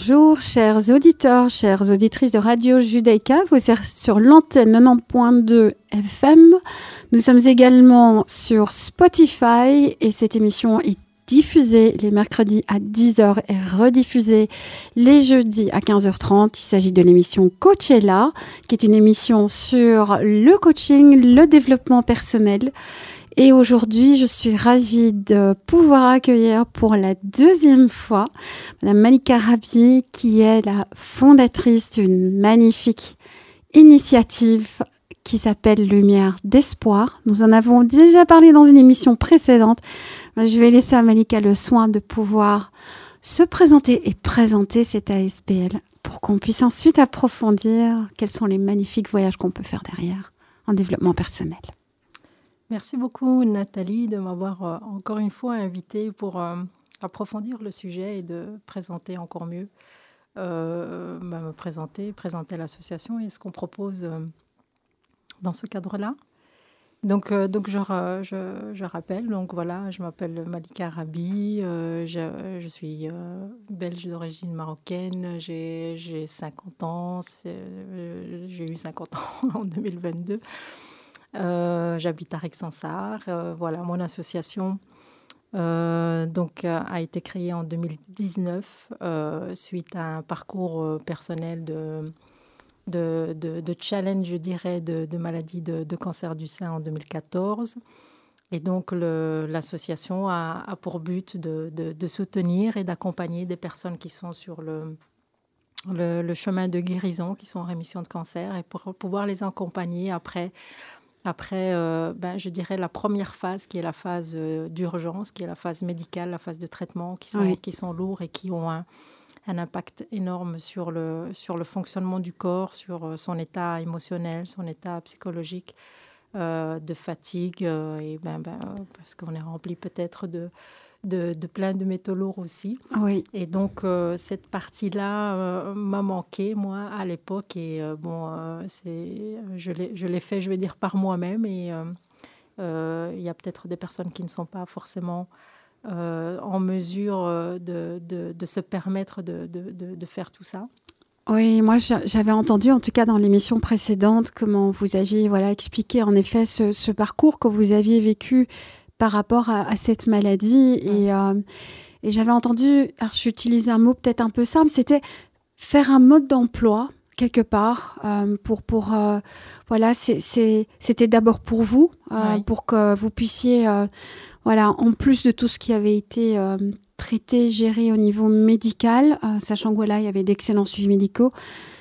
Bonjour, chers auditeurs, chères auditrices de Radio Judaïka. Vous êtes sur l'antenne 90.2 FM. Nous sommes également sur Spotify et cette émission est diffusée les mercredis à 10h et rediffusée les jeudis à 15h30. Il s'agit de l'émission Coachella, qui est une émission sur le coaching, le développement personnel. Et aujourd'hui, je suis ravie de pouvoir accueillir pour la deuxième fois Madame Malika Rabi, qui est la fondatrice d'une magnifique initiative qui s'appelle Lumière d'espoir. Nous en avons déjà parlé dans une émission précédente. Je vais laisser à Malika le soin de pouvoir se présenter et présenter cette ASPL pour qu'on puisse ensuite approfondir quels sont les magnifiques voyages qu'on peut faire derrière en développement personnel. Merci beaucoup Nathalie de m'avoir euh, encore une fois invitée pour euh, approfondir le sujet et de présenter encore mieux, euh, bah, me présenter, présenter l'association et ce qu'on propose dans ce cadre-là. Donc, donc je, je, rappelle, donc voilà, je m'appelle Malika Rabi, je, je, suis belge d'origine marocaine, j'ai 50 ans, j'ai eu 50 ans en 2022. Euh, j'habite à Rexensart. Euh, voilà, mon association euh, donc, a été créée en 2019 suite à un parcours personnel de, challenge, je dirais, de, maladie de, cancer du sein en 2014. Et donc, l'association a, pour but de, soutenir et d'accompagner des personnes qui sont sur le, chemin de guérison, qui sont en rémission de cancer, et pour pouvoir les accompagner après après, euh, ben, je dirais la première phase qui est la phase euh, d'urgence, qui est la phase médicale, la phase de traitement, qui sont, qui sont lourds et qui ont un, un, impact énorme sur le, sur le fonctionnement du corps, sur euh, son état émotionnel, son état psychologique, de fatigue, et ben, ben, parce qu'on est rempli peut-être de, de, plein de métaux lourds aussi. Oui. Et donc, euh, cette partie-là euh, m'a manqué, moi, à l'époque. Et euh, bon, c'est, je, l'ai, fait, je vais dire, par moi-même. Et il y a peut-être des personnes qui ne sont pas forcément en mesure de, de, de, se permettre de, de faire tout ça. Oui, moi j'avais entendu, en tout cas dans l'émission précédente, comment vous aviez voilà expliqué en effet ce, ce parcours que vous aviez vécu par rapport à, cette maladie. Euh, et, j'avais entendu, j'utilise un mot peut-être un peu simple, c'était faire un mode d'emploi quelque part euh, pour pour euh, voilà c'était d'abord pour vous pour que vous puissiez voilà en plus de tout ce qui avait été traité géré au niveau médical sachant que voilà il y avait d'excellents suivis médicaux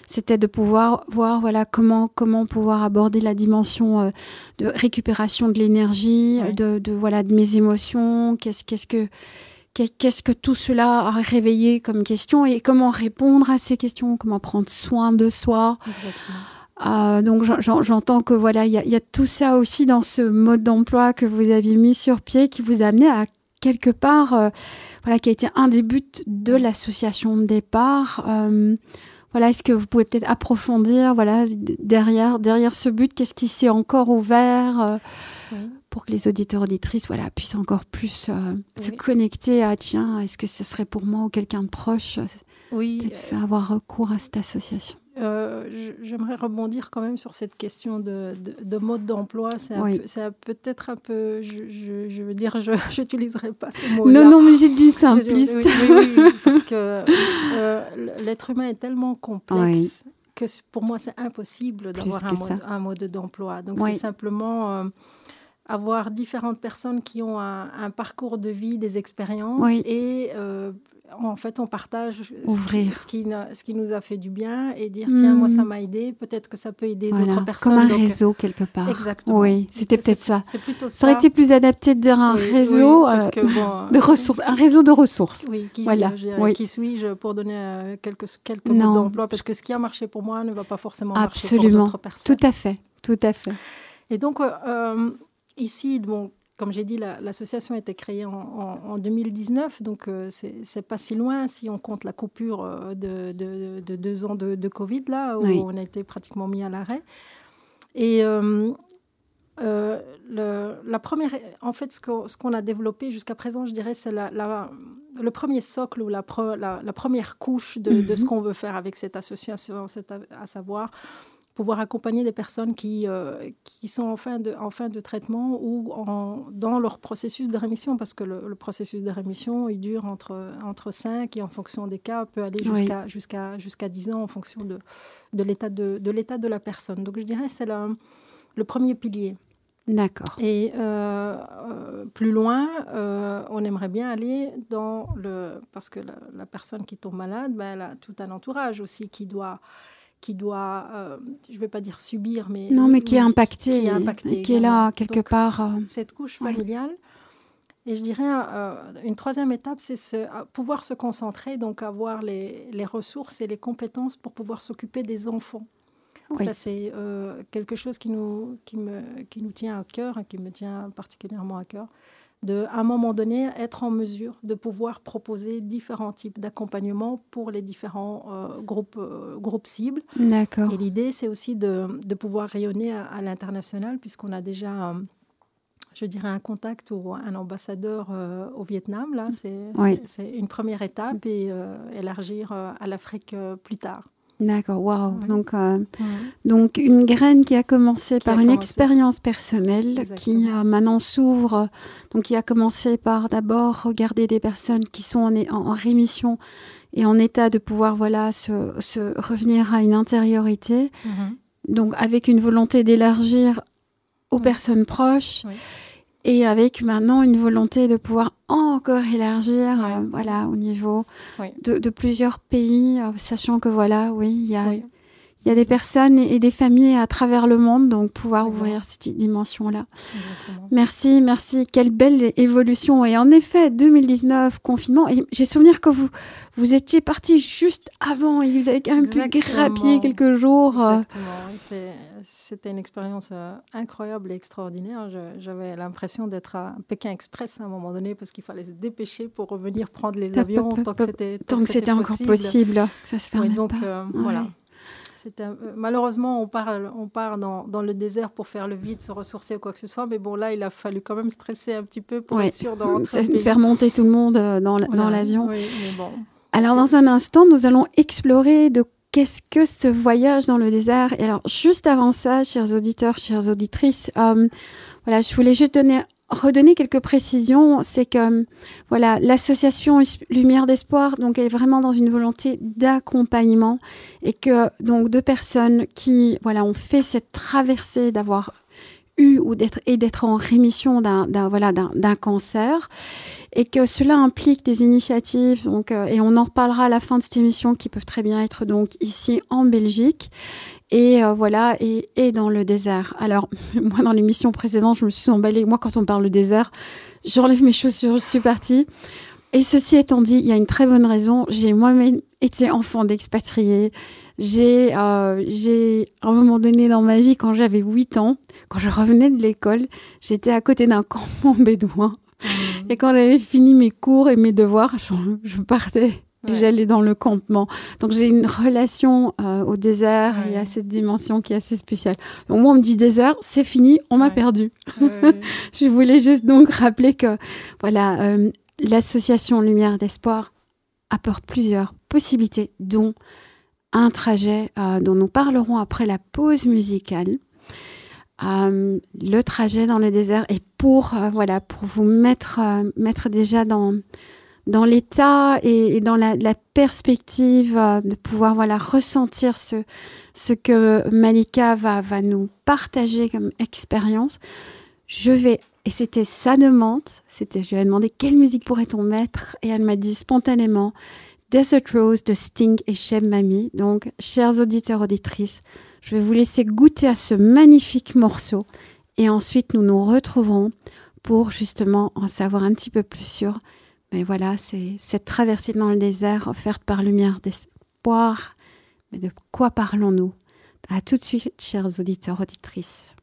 c'était de pouvoir voir voilà comment comment pouvoir aborder la dimension euh, de récupération de l'énergie, de, de, voilà de mes émotions, qu'est-ce qu'est-ce que qu'est-ce que tout cela a réveillé comme question et comment répondre à ces questions, comment prendre soin de soi. Euh, donc j'entends que voilà, il y, a tout ça aussi dans ce mode d'emploi que vous aviez mis sur pied qui vous a amené à quelque part, euh, voilà, qui a été un des buts de l'association de départ. Voilà, est-ce que vous pouvez peut-être approfondir, voilà, derrière, derrière ce but, qu'est-ce qui s'est encore ouvert euh, pour que les auditeurs auditrices, voilà, puissent encore plus euh, se connecter à tiens, est-ce que ce serait pour moi ou quelqu'un de proche, oui, peut-être avoir recours à cette association? Euh, j'aimerais rebondir quand même sur cette question de, de, mode d'emploi. C'est peut-être un peu, je, je, veux dire, je n'utiliserai pas ce mot. Non, non, mais j'ai du simpliste. Oui, oui, parce que euh, l'être humain est tellement complexe que pour moi, c'est impossible d'avoir un, mode d'emploi. Donc, c'est simplement euh, avoir différentes personnes qui ont un, un, parcours de vie, des expériences et en fait, on partage Ce, qui, ce qui nous a fait du bien et dire tiens, moi, ça hmm. m'a aidé. Peut-être que ça peut aider d'autres personnes. Comme un réseau, quelque part. Exactement. Oui, c'était peut-être ça. C'est plutôt ça. Ça aurait été plus adapté de dire un réseau euh, de ressources. Un réseau de ressources. Oui, qui, voilà. qui suis-je pour donner euh, quelques, quelques mots d'emploi? Parce que ce qui a marché pour moi ne va pas forcément marcher pour d'autres personnes. Tout à fait. Tout à fait. Et donc, euh, ici, bon, comme j'ai dit, l'association a été créée en, 2019, donc euh, c'est pas si loin si on compte la coupure euh, de, deux ans de, Covid, là, où on a été pratiquement mis à l'arrêt. Et euh, la première, en fait, ce qu'on a développé jusqu'à présent, je dirais, c'est la, le premier socle ou la, la, première couche de, de ce mhm. qu'on veut faire avec cette association, à savoir pouvoir accompagner des personnes qui, euh, qui sont en fin, de, en fin de traitement ou en, dans leur processus de rémission, parce que le, processus de rémission, il dure entre, entre 5 et en fonction des cas, peut aller jusqu'à jusqu'à jusqu'à 10 ans en fonction de, de l'état de, de, l'état de la personne. Donc je dirais c'est le, le premier pilier. D'accord. Et euh, euh, plus loin, on aimerait bien aller dans le... Parce que la, personne qui tombe malade, ben, elle a tout un entourage aussi qui doit qui doit, euh, je ne vais pas dire subir, mais... Non, mais qui est impacté, qui est, impacté qui est là quelque part. Euh, cette couche familiale. Et je dirais, euh, une troisième étape, c'est pouvoir se concentrer, donc avoir les, les, ressources et les compétences pour pouvoir s'occuper des enfants. Ça, c'est quelque chose qui nous, qui, me, qui nous tient à cœur, qui me tient particulièrement à cœur de, à un moment donné, être en mesure de pouvoir proposer différents types d'accompagnement pour les différents euh, groupes, euh, groupes cibles. D'accord. Et l'idée, c'est aussi de, de, pouvoir rayonner à, l'international, puisqu'on a déjà, euh, je dirais, un contact ou un ambassadeur au Vietnam. Là, c'est une première étape et élargir à l'Afrique plus tard. D'accord, waouh. Donc, euh, donc une graine qui a commencé par une expérience personnelle, qui euh, maintenant s'ouvre. Donc, qui a commencé par d'abord regarder des personnes qui sont en, en, rémission et en état de pouvoir voilà se, se revenir à une intériorité. Mm-hmm. Donc, avec une volonté d'élargir aux personnes proches et avec maintenant une volonté de pouvoir encore élargir euh, voilà, au niveau de, de, plusieurs pays, euh, sachant que voilà, oui, il y a, il y a des personnes et des familles à travers le monde, donc pouvoir ouvrir cette dimension-là. Merci, merci. Quelle belle évolution. Et en effet, 2019, confinement. Et j'ai souvenir que vous, vous étiez parti juste avant et vous avez quand même pu grappiller quelques jours. Exactement. C'était une expérience euh, incroyable et extraordinaire. J'avais l'impression d'être à Pékin Express à un moment donné parce qu'il fallait se dépêcher pour revenir prendre les avions tant que c'était encore possible. Ça se fait donc, euh, voilà. Euh, malheureusement, on part, on part dans, le désert pour faire le vide, se ressourcer ou quoi que ce soit. Mais bon, là, il a fallu quand même stresser un petit peu pour être sûr d'entrer. Faire monter tout le monde euh, dans, l'avion. Alors, dans un instant, nous allons explorer de qu'est-ce que ce voyage dans le désert. Et alors, juste avant ça, chers auditeurs, chères auditrices, euh, voilà, je voulais juste donner redonner quelques précisions, c'est que voilà, l'association Lumière d'espoir donc elle est vraiment dans une volonté d'accompagnement et que donc deux personnes qui voilà ont fait cette traversée d'avoir eu ou d'être et d'être en rémission d'un voilà d'un cancer et que cela implique des initiatives donc euh, et on en reparlera à la fin de cette émission qui peuvent très bien être donc ici en Belgique et euh, voilà, et, et, dans le désert. Alors, moi, dans l'émission précédente, je me suis emballée. Moi, quand on parle de désert, j'enlève mes chaussures, je suis partie. Et ceci étant dit, il y a une très bonne raison. J'ai moi-même été enfant d'expatriés. J'ai, euh, j'ai, à un moment donné dans ma vie, quand j'avais 8 ans, quand je revenais de l'école, j'étais à côté d'un campement bédouin. Mmh. Et quand j'avais fini mes cours et mes devoirs, je, je partais j'allais dans le campement. Donc j'ai une relation euh, au désert et à cette dimension qui est assez spéciale. Donc moi on me dit désert, c'est fini, on m'a perdu. je voulais juste donc rappeler que voilà, euh, l'association Lumière d'Espoir apporte plusieurs possibilités, dont un trajet euh, dont nous parlerons après la pause musicale. le trajet dans le désert et pour voilà pour vous mettre mettre déjà dans dans l'état et, dans la, perspective euh, de pouvoir voilà ressentir ce, que Malika va, va nous partager comme expérience, je vais et c'était sa demande, c'était je lui ai demandé quelle musique pourrait-on mettre et elle m'a dit spontanément Desert Rose de Sting et Cheb Mami. Donc, chers auditeurs auditrices, je vais vous laisser goûter à ce magnifique morceau et ensuite nous nous retrouverons pour justement en savoir un petit peu plus sur mais voilà, c'est cette traversée dans le désert offerte par Lumière d'espoir. Mais de quoi parlons-nous? À tout de suite, chers auditeurs, auditrices.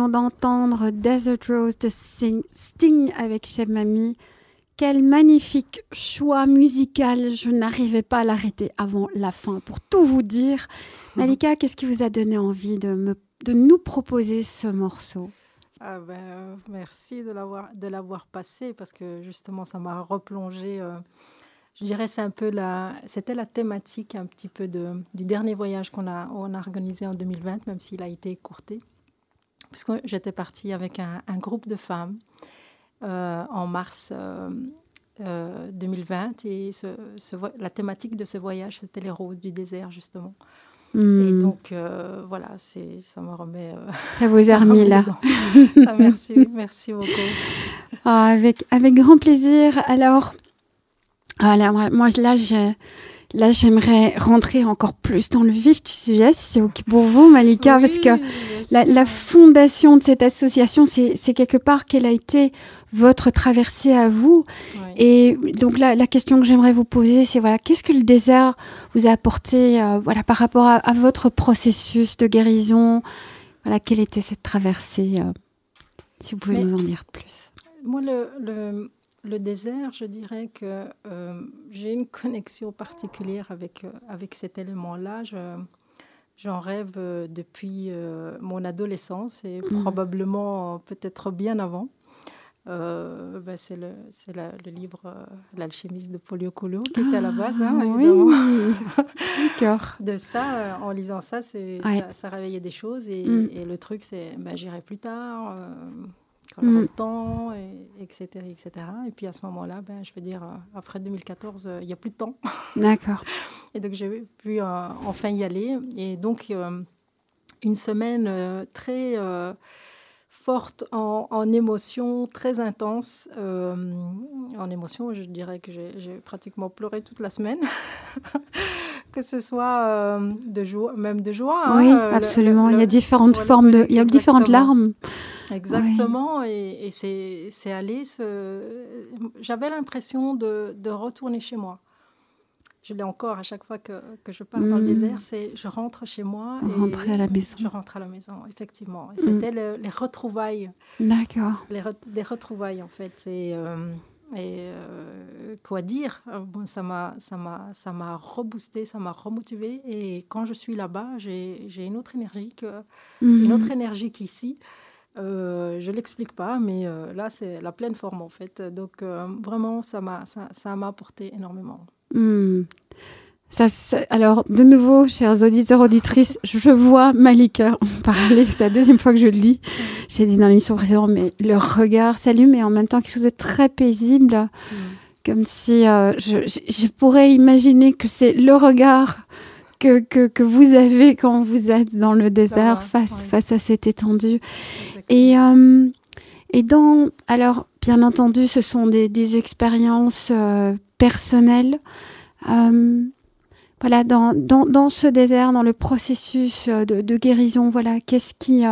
Venons d'entendre Desert Rose de Sting avec Chef Mamie. Quel magnifique choix musical. Je n'arrivais pas à l'arrêter avant la fin, pour tout vous dire. Malika, qu'est-ce qui vous a donné envie de, me, de nous proposer ce morceau? Ah ben, Merci de l'avoir passé parce que justement, ça m'a replongé. Euh, je dirais c'est un peu la, c'était la thématique un petit peu de, du dernier voyage qu'on a, on a organisé en 2020, même s'il a été écourté. Parce que j'étais partie avec un, groupe de femmes euh, en mars 2020 euh, et ce, la thématique de ce voyage, c'était les roses du désert, justement. Et hmm. donc, euh, voilà, c'est, ça me remet. Euh, ça vous a remis là. ça, merci, merci beaucoup. Ah, avec, avec grand plaisir. Alors, voilà, moi, là, j'ai. Là, j'aimerais rentrer encore plus dans le vif du sujet, si c'est OK pour vous, Malika, parce que la, fondation de cette association, c'est quelque part quelle a été votre traversée à vous. Et donc, la, question que j'aimerais vous poser, c'est voilà, qu'est-ce que le désert vous a apporté euh, voilà, par rapport à, votre processus de guérison? Voilà, quelle était cette traversée euh, Si vous pouvez nous en dire plus? Moi, le, le le désert, je dirais que euh, j'ai une connexion particulière avec, euh, avec cet élément-là. J'en rêve euh, depuis mon adolescence et mmh. probablement peut-être bien avant. Ben, c'est le, le, livre L'alchimiste de Polio Coelho qui était à la base, hein, ah, évidemment. D'accord. de ça, en lisant ça, ça, réveillait des choses. Et, et le truc, c'est ben, j'irai plus tard quand mm. le temps, et, etc., etc. Et puis à ce moment-là, ben, je veux dire, euh, après 2014, euh, il n'y a plus de temps. D'accord. et donc j'ai pu euh, enfin y aller. Et donc une semaine très forte en, en émotion, très intense. en émotion, je dirais que j'ai pratiquement pleuré toute la semaine. que ce soit de joie, même de joie. Hein, oui, absolument. il y a différentes formes de, il y a différentes larmes. Exactement, et, c'est aller se... J'avais l'impression de, de, retourner chez moi. Je l'ai encore à chaque fois que, que je pars dans le hmm. désert, c'est je rentre chez moi. Rentrer à la maison. Je rentre à la maison, effectivement. Et hmm. c'était les retrouvailles. D'accord. Les, les, retrouvailles, en fait. Et, euh, et euh, quoi dire bon, Ça m'a ça m'a reboosté, ça m'a remotivé. Et quand je suis là-bas, j'ai une autre énergie que, une hmm. autre énergie qu'ici. Euh, je l'explique pas, mais euh, là, c'est la pleine forme en fait. Donc, euh, vraiment, ça m'a ça, ça apporté énormément. Hmm. Ça, alors, de nouveau, chers auditeurs, auditrices, je vois Malika en parler. C'est la deuxième fois que je le dis. J'ai dit dans l'émission précédente, mais le regard s'allume et en même temps quelque chose de très paisible. Hmm. Comme si je, je, pourrais imaginer que c'est le regard que, que, que, vous avez quand vous êtes dans le désert face, face à cette étendue. Et, euh, et dans, alors, bien entendu, ce sont des, des expériences euh, personnelles. Euh, voilà, dans, dans, dans, ce désert, dans le processus de, de guérison, voilà, qu'est-ce qui,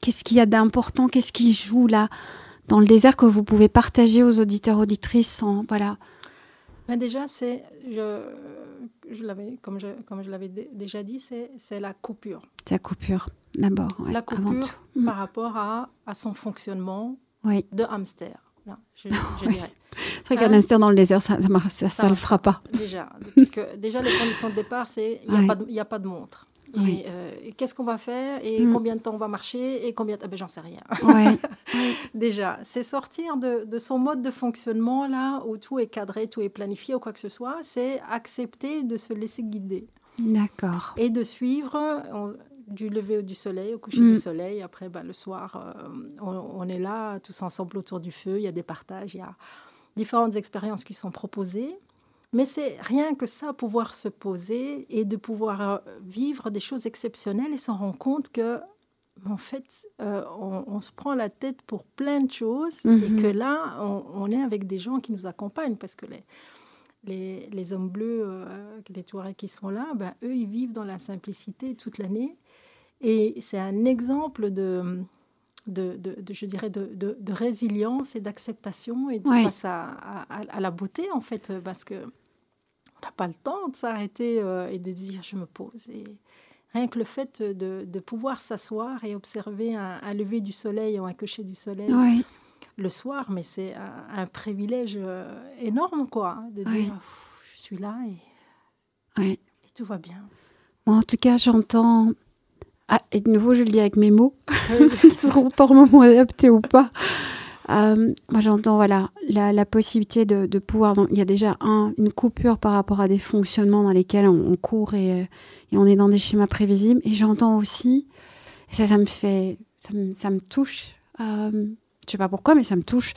qu'est-ce qu'il y a d'important, qu'est-ce qui joue là dans le désert que vous pouvez partager aux auditeurs auditrices, en, voilà. Ben déjà, c'est, je, je l'avais, comme je, comme je l'avais déjà dit, c'est, la coupure. C'est la coupure d'abord. la coupure mm. par rapport à, à son fonctionnement de hamster. je, dirais. C'est vrai qu'un hein? hamster dans le désert, ça ne ça, ça, le fera pas. Déjà, parce que déjà les conditions de départ, c'est il n'y a, a, pas de montre. Euh, et, qu'est-ce qu'on va faire et mm. combien de temps on va marcher et combien ah ben, j'en sais rien. Déjà, c'est sortir de, de, son mode de fonctionnement là où tout est cadré, tout est planifié ou quoi que ce soit. C'est accepter de se laisser guider. D'accord. Et de suivre du lever du soleil au coucher du mm. soleil. Après, ben, le soir, euh, on, est là tous ensemble autour du feu. Il y a des partages, il y a différentes expériences qui sont proposées. Mais c'est rien que ça, pouvoir se poser et de pouvoir euh, vivre des choses exceptionnelles et s'en rendre compte que, en fait, euh, on, se prend la tête pour plein de choses et mhm. que là, on, est avec des gens qui nous accompagnent parce que les, les, les hommes bleus, euh, les Touaregs qui sont là, ben, eux, ils vivent dans la simplicité toute l'année. Et c'est un exemple de, de, de, je dirais, de, de résilience et d'acceptation et face à, à, la beauté, en fait, parce que n'a pas le temps de s'arrêter euh, et de dire je me pose et Rien que le fait de, pouvoir s'asseoir et observer un, lever du soleil ou un coucher du soleil le soir, mais c'est un, privilège euh, énorme, quoi, de dire je suis là et, tout va bien. en tout cas, j'entends. Ah, et de nouveau, je le lis avec mes mots, qui seront par moments adaptés ou pas. Euh, moi, j'entends voilà, la, possibilité de, pouvoir. il y a déjà un, une coupure par rapport à des fonctionnements dans lesquels on, court et, et, on est dans des schémas prévisibles. Et j'entends aussi, et ça, ça me fait. Ça me, ça me touche. Euh, je sais pas pourquoi, mais ça me touche.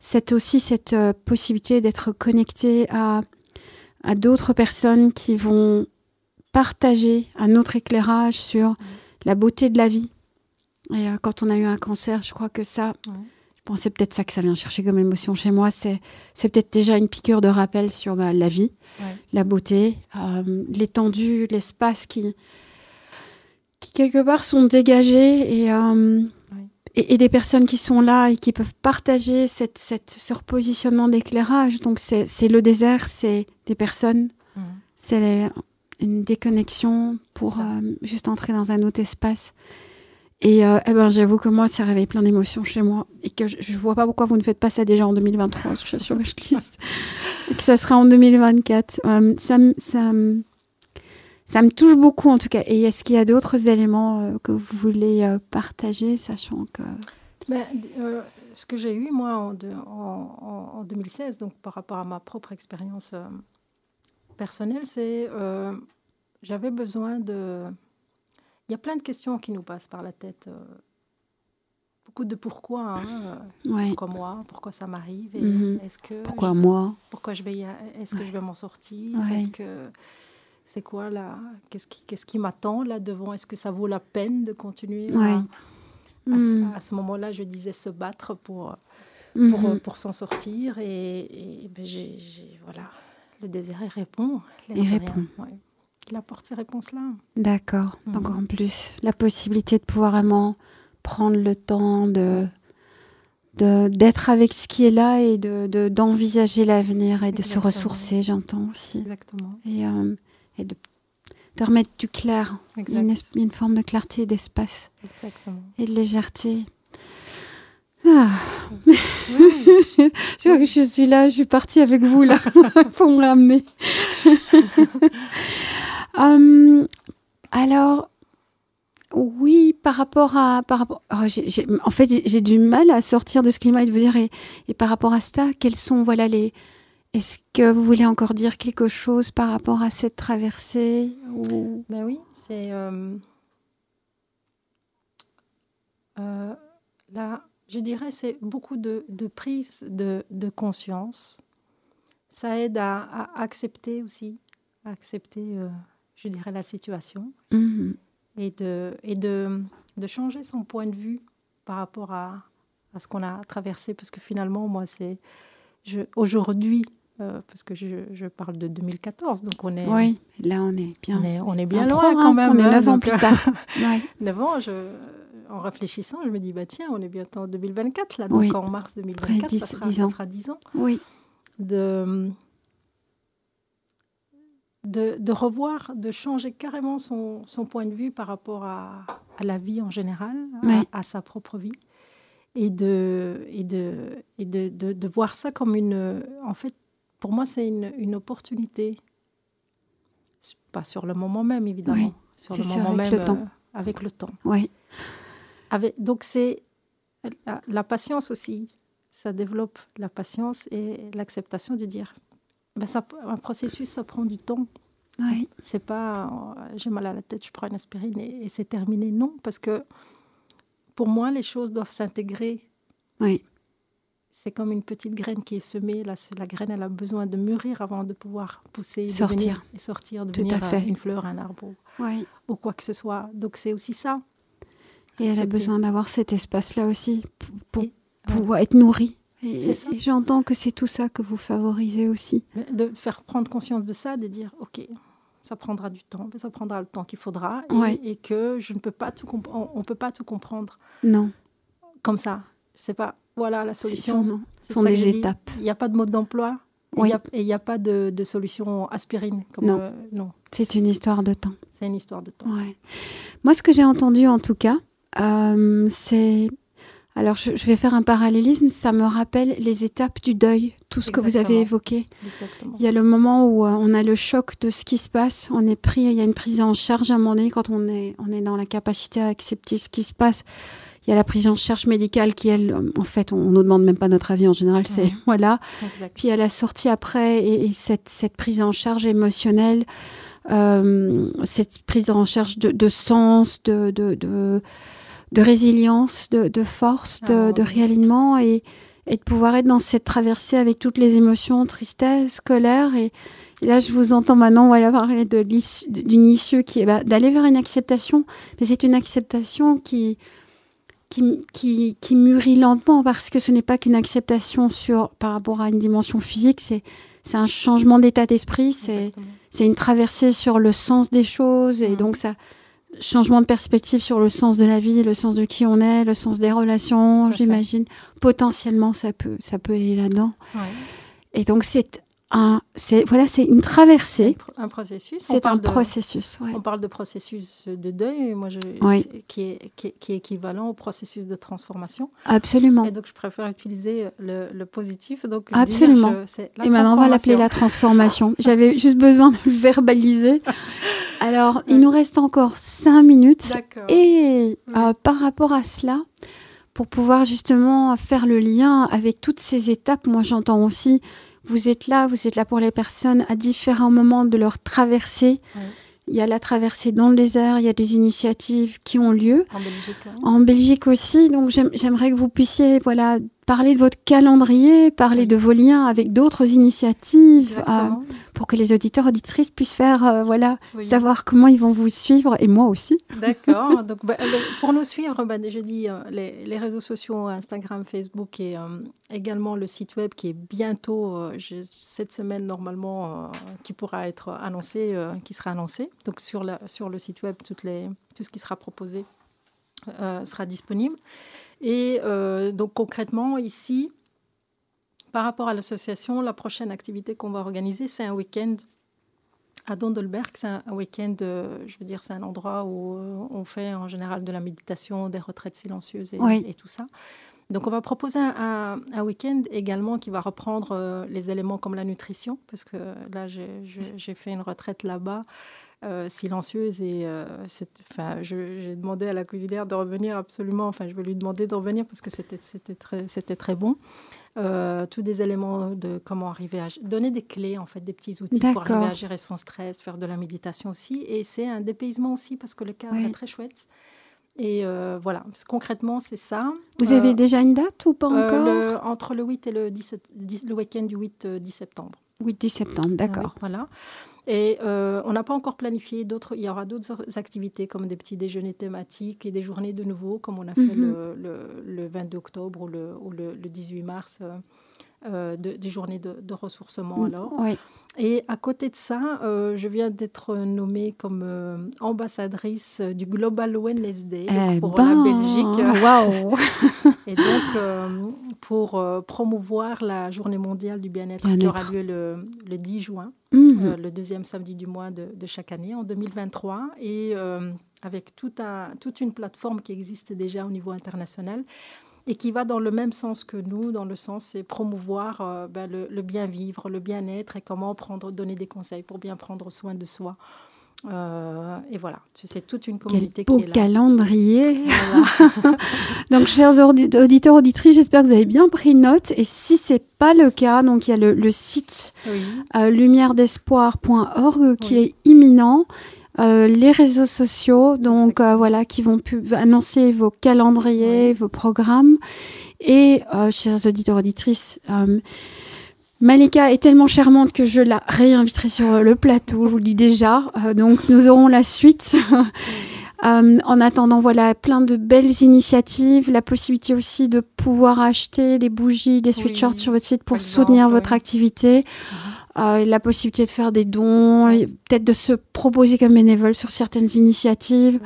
C'est aussi cette euh, possibilité d'être connecté à, à d'autres personnes qui vont partager un autre éclairage sur la beauté de la vie. Et quand on a eu un cancer, je crois que ça, c'est peut-être ça que ça vient chercher comme émotion chez moi. C'est, c'est peut-être déjà une piqûre de rappel sur bah, la vie, la beauté, euh, l'étendue, l'espace qui, qui, quelque part, sont dégagés euh, et, et, des personnes qui sont là et qui peuvent partager cette, cette ce repositionnement d'éclairage. Donc, c'est, c'est le désert, c'est des personnes, c'est une déconnexion pour euh, juste entrer dans un autre espace. Et euh, eh ben, j'avoue que moi, ça réveille plein d'émotions chez moi. Et que je ne vois pas pourquoi vous ne faites pas ça déjà en 2023, je suis sur ma liste. et que ça sera en 2024. Euh, ça, ça, ça, me touche beaucoup en tout cas. Et est-ce qu'il y a d'autres éléments euh, que vous voulez partager, sachant que. Ben, ce que j'ai eu, moi, en, en, en, 2016, donc par rapport à ma propre expérience personnelle, c'est. J'avais besoin de il y a plein de questions qui nous passent par la tête. Euh, beaucoup de pourquoi. Hein, euh, pourquoi moi Pourquoi ça m'arrive mhm. Est-ce que Pourquoi moi? Pourquoi je vais Est-ce que je vais m'en sortir? Est-ce que c'est quoi là? Qu'est-ce qui, qu'est-ce qui m'attend là devant? Est-ce que ça vaut la peine de continuer à, mhm. à, ce, moment-là, je disais se battre pour pour, mhm. pour s'en sortir et, ben, j'ai, voilà le désir il répond. Il répond. Il apporte ces réponses-là. D'accord. Mhm. Donc en plus, la possibilité de pouvoir vraiment prendre le temps de d'être avec ce qui est là et de d'envisager l'avenir et de se ressourcer, j'entends aussi. Exactement. Et, euh, et de, de, remettre du clair, une, une, forme de clarté d'espace. Exactement. Et de légèreté. Ah. je crois que je suis là, je suis partie avec vous là pour me ramener. Euh, alors, oui, par rapport à. Par rapport, oh, en fait, j'ai du mal à sortir de ce climat et de vous dire, et, par rapport à ça, quels sont voilà, les. Est-ce que vous voulez encore dire quelque chose par rapport à cette traversée ou... Ben oui, c'est. Euh, euh, là, je dirais, c'est beaucoup de, de prise de, de, conscience. Ça aide à, accepter aussi, accepter je dirais, la situation mhm. et, de, et de, de, changer son point de vue par rapport à, à ce qu'on a traversé. Parce que finalement, moi, c'est aujourd'hui, euh, parce que je, je, parle de 2014, donc on est... Oui, là, on est bien, on est, on est bien loin quand même. On est neuf ans plus tard. Neuf ans, je, en réfléchissant, je me dis, bah tiens, on est bientôt en 2024, là, donc en mars 2024, ça, fera, 10 ans. ça fera 10 ans. Oui. De, de, revoir, de changer carrément son, point de vue par rapport à, la vie en général, à, sa propre vie, et de, et de, et de, de, voir ça comme une... En fait, pour moi, c'est une, une, opportunité. Pas sur le moment même, évidemment. sur le moment avec même, le temps. Euh, avec le temps. Oui. Avec, donc, c'est la, patience aussi. Ça développe la patience et l'acceptation de dire ben ça, un processus, ça prend du temps. Oui. C'est pas euh, j'ai mal à la tête, je prends une aspirine et, c'est terminé. Non, parce que pour moi, les choses doivent s'intégrer. Oui. C'est comme une petite graine qui est semée. La, la graine, elle a besoin de mûrir avant de pouvoir pousser, sortir. Devenir, et sortir, devenir euh, une fleur, un arbre oui. ou quoi que ce soit. Donc c'est aussi ça. Et elle a besoin d'avoir cet espace-là aussi pour, pour, être nourrie. Et, j'entends que c'est tout ça que vous favorisez aussi. De faire prendre conscience de ça, de dire, OK, ça prendra du temps, mais ça prendra le temps qu'il faudra, et, que je ne peux pas tout on, peut pas tout comprendre. Non. Comme ça. Je sais pas. Voilà la solution. Ce sont, des étapes. Il n'y a pas de mode d'emploi. Et il n'y a, pas de, solution aspirine. Comme non. non. C'est une histoire de temps. C'est une histoire de temps. Moi, ce que j'ai entendu en tout cas, c'est alors, je, vais faire un parallélisme. Ça me rappelle les étapes du deuil, tout ce que vous avez évoqué. Il y a le moment où euh, on a le choc de ce qui se passe. On est pris, il y a une prise en charge à un moment donné quand on est, on est dans la capacité à accepter ce qui se passe. Il y a la prise en charge médicale qui, elle, en fait, on ne nous demande même pas notre avis en général. C'est voilà. Puis il y a la sortie après et, cette, cette, prise en charge émotionnelle, euh, cette prise en charge de, de sens, de, de, de de résilience, de, force, de, ah, réalignement et, de pouvoir être dans cette traversée avec toutes les émotions, tristesse, colère. Et, là, je vous entends maintenant voilà, parler d'une issue qui est bah, d'aller vers une acceptation. Mais c'est une acceptation qui, qui, qui, mûrit lentement parce que ce n'est pas qu'une acceptation sur, par rapport à une dimension physique, c'est un changement d'état d'esprit, c'est une traversée sur le sens des choses. Et mmh. donc, ça, changement de perspective sur le sens de la vie, le sens de qui on est, le sens des relations, j'imagine. Potentiellement, ça peut, ça peut aller là-dedans. Et donc, c'est un, c'est voilà, c'est une traversée. Un processus. C'est un processus. On parle de processus de deuil, moi, je, qui, est, qui, est, équivalent au processus de transformation. Absolument. Et donc, je préfère utiliser le, positif. Donc, Absolument. Et maintenant, on va l'appeler la transformation. J'avais juste besoin de le verbaliser. Alors, il nous reste encore cinq minutes. Et euh, par rapport à cela, pour pouvoir justement faire le lien avec toutes ces étapes, moi j'entends aussi vous êtes là, vous êtes là pour les personnes à différents moments de leur traversée. Il y a la traversée dans le désert, il y a des initiatives qui ont lieu. En Belgique. En Belgique aussi. Donc j'aimerais que vous puissiez voilà, parler de votre calendrier, parler de vos liens avec d'autres initiatives, euh, pour que les auditeurs auditrices puissent faire, euh, voilà, savoir comment ils vont vous suivre et moi aussi. D'accord. Donc bah, pour nous suivre, bah, je dis euh, les, les, réseaux sociaux, Instagram, Facebook et également le site web qui est bientôt cette semaine normalement qui pourra être annoncé, qui sera annoncé. Donc sur, la, sur le site web, toutes les, tout ce qui sera proposé sera disponible. Et euh, donc concrètement, ici, par rapport à l'association, la prochaine activité qu'on va organiser, c'est un week-end à Dondelberg. C'est un, week-end, euh, je veux dire, c'est un endroit où euh, on fait en général de la méditation, des retraites silencieuses et, tout ça. Donc on va proposer un, week-end également qui va reprendre les éléments comme la nutrition, parce que là j'ai fait une retraite là-bas euh, silencieuse et euh, enfin, j'ai demandé à la cuisinière de revenir absolument. Enfin, je vais lui demander de revenir parce que c'était très, très bon. Euh, tous des éléments de comment arriver à donner des clés en fait, des petits outils pour arriver à gérer son stress, faire de la méditation aussi. Et c'est un dépaysement aussi parce que le cadre est très chouette. Et voilà, concrètement, c'est ça. Vous avez déjà une date ou pas encore Entre le 8 et le 17, le week-end du 8-10 septembre. 8-10 septembre, d'accord. voilà. Et euh, on n'a pas encore planifié d'autres. Il y aura d'autres activités comme des petits déjeuners thématiques et des journées de nouveau, comme on a fait mhm. le, le, 22 octobre ou le, ou le 18 mars, euh, des journées de, de ressourcement alors. Oui. Et à côté de ça, euh, je viens d'être nommée comme euh, ambassadrice du Global Wellness Day eh pour la ben, Belgique. Waouh Et donc, pour promouvoir la journée mondiale du bien-être qui aura lieu le, le 10 juin, mhm. le deuxième samedi du mois de, de chaque année, en 2023. Et avec un, toute une plateforme qui existe déjà au niveau international et qui va dans le même sens que nous, dans le sens c'est promouvoir euh, ben, le, bien vivre, le bien-être et comment prendre, donner des conseils pour bien prendre soin de soi. Euh, et voilà, c'est toute une communauté Quel qui est là. calendrier. donc, chers auditeurs, auditrices, j'espère que vous avez bien pris note. Et si c'est pas le cas, donc il y a le, site oui. Euh, lumièredespoir.org qui est imminent. Euh, les réseaux sociaux, donc euh, voilà, qui vont annoncer vos calendriers, vos programmes. Et euh, chers auditeurs auditrices, Malika est tellement charmante que je la réinviterai sur le plateau, je vous le dis déjà. donc nous aurons la suite. en attendant, voilà, plein de belles initiatives, la possibilité aussi de pouvoir acheter des bougies, des sweatshirts sur votre site pour soutenir votre activité. Euh, la possibilité de faire des dons, peut-être de se proposer comme bénévole sur certaines initiatives.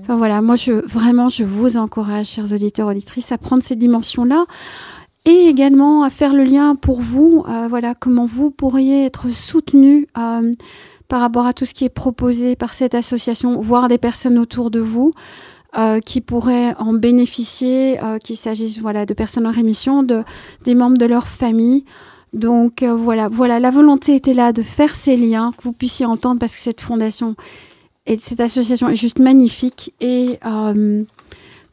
Enfin voilà, moi je vraiment je vous encourage, chers auditeurs auditrices, à prendre ces dimensions-là. et également à faire le lien pour vous, euh, voilà, comment vous pourriez être soutenu euh, par rapport à tout ce qui est proposé par cette association, voire des personnes autour de vous euh, qui pourraient en bénéficier, qu'il s'agisse voilà, de personnes en rémission, de, des membres de leur famille. Donc voilà, voilà, la volonté était là de faire ces liens, que vous puissiez entendre, parce que cette fondation et cette association est juste magnifique. Et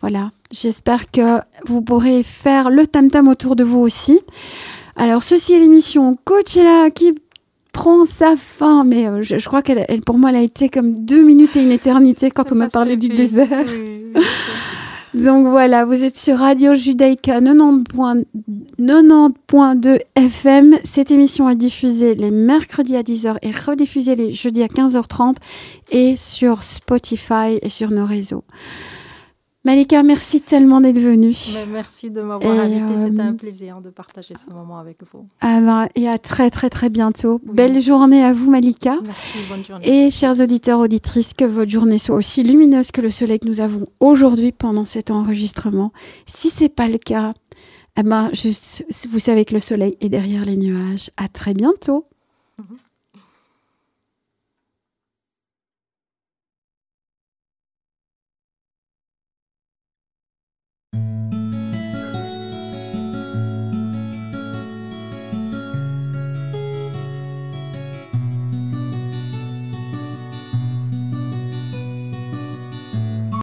voilà, j'espère que vous pourrez faire le tam-tam autour de vous aussi. Alors, ceci est l'émission Coachella qui prend sa fin, mais euh, je, crois qu'elle, pour moi, elle a été comme deux minutes et une éternité quand on a parlé du désert. Donc voilà, vous êtes sur Radio Judaïka 90.2 FM. Cette émission est diffusée les mercredis à 10h et rediffusée les jeudis à 15h30 et sur Spotify et sur nos réseaux. Malika, merci tellement d'être venue. merci de m'avoir invitée. C'était un euh, plaisir de partager ce moment avec vous. Ah ben, et à très très très bientôt. Belle journée à vous, Malika. Merci, bonne journée. Et chers auditeurs, auditrices, que votre journée soit aussi lumineuse que le soleil que nous avons aujourd'hui pendant cet enregistrement. Si c'est pas le cas, eh ben, juste, vous savez que le soleil est derrière les nuages. À très bientôt.